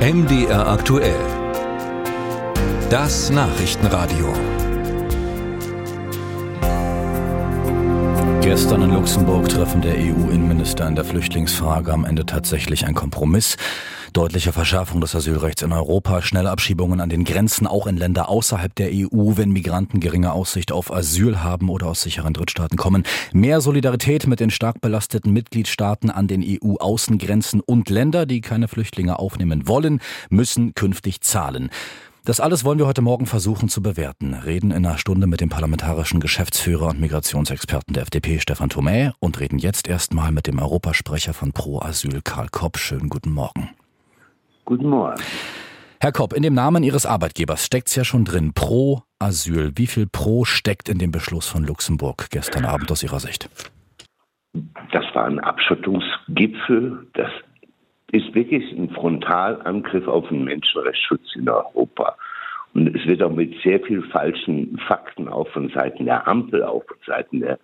MDR aktuell. Das Nachrichtenradio. Gestern in Luxemburg treffen der EU-Innenminister in der Flüchtlingsfrage am Ende tatsächlich ein Kompromiss. Deutliche Verschärfung des Asylrechts in Europa, schnelle Abschiebungen an den Grenzen, auch in Länder außerhalb der EU, wenn Migranten geringe Aussicht auf Asyl haben oder aus sicheren Drittstaaten kommen. Mehr Solidarität mit den stark belasteten Mitgliedstaaten an den EU-Außengrenzen und Länder, die keine Flüchtlinge aufnehmen wollen, müssen künftig zahlen. Das alles wollen wir heute Morgen versuchen zu bewerten. Reden in einer Stunde mit dem parlamentarischen Geschäftsführer und Migrationsexperten der FDP, Stefan Thomä, und reden jetzt erstmal mit dem Europasprecher von Pro Asyl, Karl Kopp. Schönen guten Morgen. Guten Morgen. Herr Kopp, in dem Namen Ihres Arbeitgebers steckt es ja schon drin, Pro Asyl. Wie viel Pro steckt in dem Beschluss von Luxemburg gestern Abend aus Ihrer Sicht? Das war ein Abschottungsgipfel. Das ist wirklich ein Frontalangriff auf den Menschenrechtsschutz in Europa. Und es wird auch mit sehr viel falschen Fakten auch von Seiten der Ampel, auch von Seiten der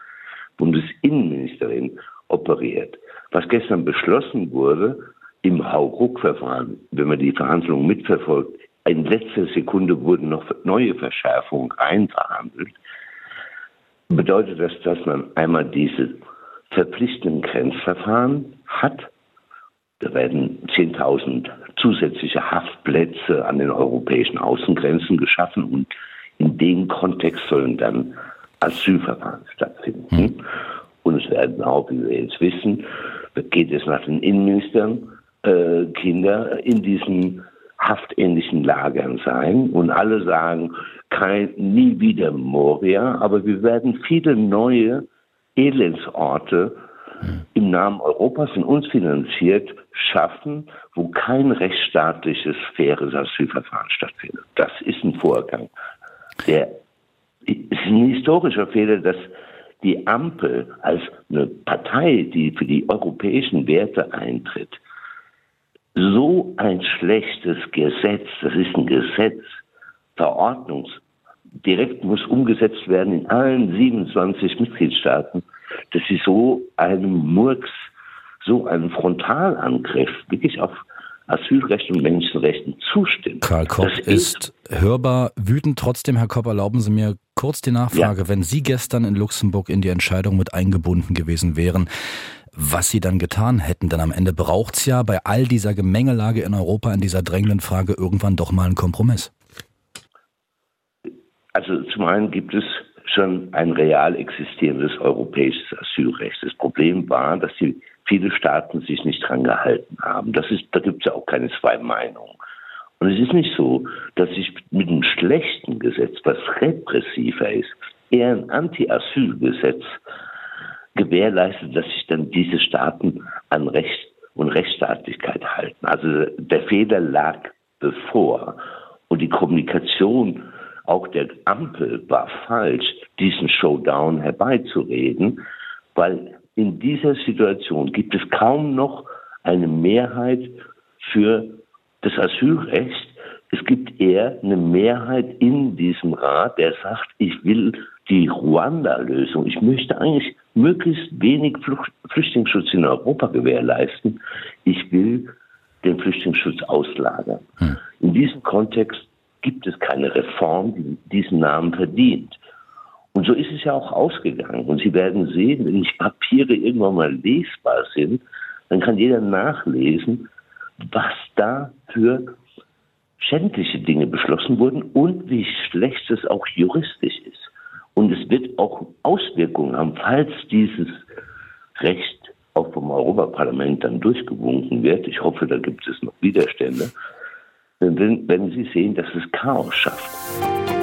Bundesinnenministerin operiert. Was gestern beschlossen wurde im Hauruck-Verfahren, wenn man die Verhandlungen mitverfolgt, in letzter Sekunde wurden noch neue Verschärfungen einverhandelt, bedeutet das, dass man einmal diese verpflichtenden Grenzverfahren hat, da werden 10.000 zusätzliche Haftplätze an den europäischen Außengrenzen geschaffen und in dem Kontext sollen dann Asylverfahren stattfinden. Mhm. Und es werden auch, wie wir jetzt wissen, geht es nach den Innenministern, äh, Kinder in diesen haftähnlichen Lagern sein. Und alle sagen, kein, nie wieder Moria, aber wir werden viele neue Elendsorte im Namen Europas in uns finanziert schaffen, wo kein rechtsstaatliches, faires Asylverfahren stattfindet. Das ist ein Vorgang. Der ist ein historischer Fehler, dass die Ampel als eine Partei, die für die europäischen Werte eintritt, so ein schlechtes Gesetz, das ist ein Gesetz, Verordnungs, direkt muss umgesetzt werden in allen 27 Mitgliedstaaten, dass sie so einem Murks, so einem Frontalangriff wirklich auf Asylrecht und Menschenrechten zustimmen. Karl Kopp das ist, ist hörbar wütend. Trotzdem, Herr Kopp, erlauben Sie mir kurz die Nachfrage. Ja. Wenn Sie gestern in Luxemburg in die Entscheidung mit eingebunden gewesen wären, was Sie dann getan hätten, denn am Ende braucht es ja bei all dieser Gemengelage in Europa in dieser drängenden Frage irgendwann doch mal einen Kompromiss. Also zum einen gibt es schon ein real existierendes europäisches Asylrecht. Das Problem war, dass die viele Staaten sich nicht dran gehalten haben. Das ist, da gibt es ja auch keine zwei Meinungen. Und es ist nicht so, dass sich mit einem schlechten Gesetz, was repressiver ist, eher ein Anti-Asyl-Gesetz gewährleistet, dass sich dann diese Staaten an Recht und Rechtsstaatlichkeit halten. Also der Fehler lag bevor und die Kommunikation auch der Ampel war falsch, diesen Showdown herbeizureden, weil in dieser Situation gibt es kaum noch eine Mehrheit für das Asylrecht. Es gibt eher eine Mehrheit in diesem Rat, der sagt, ich will die Ruanda-Lösung. Ich möchte eigentlich möglichst wenig Flüchtlingsschutz in Europa gewährleisten. Ich will den Flüchtlingsschutz auslagern. Hm. In diesem Kontext gibt es keine Reform, die diesen Namen verdient. Und so ist es ja auch ausgegangen. Und Sie werden sehen, wenn die Papiere irgendwann mal lesbar sind, dann kann jeder nachlesen, was da für schändliche Dinge beschlossen wurden und wie schlecht es auch juristisch ist. Und es wird auch Auswirkungen haben, falls dieses Recht auch vom Europaparlament dann durchgewunken wird. Ich hoffe, da gibt es noch Widerstände wenn, wenn Sie sehen, dass es Chaos schafft.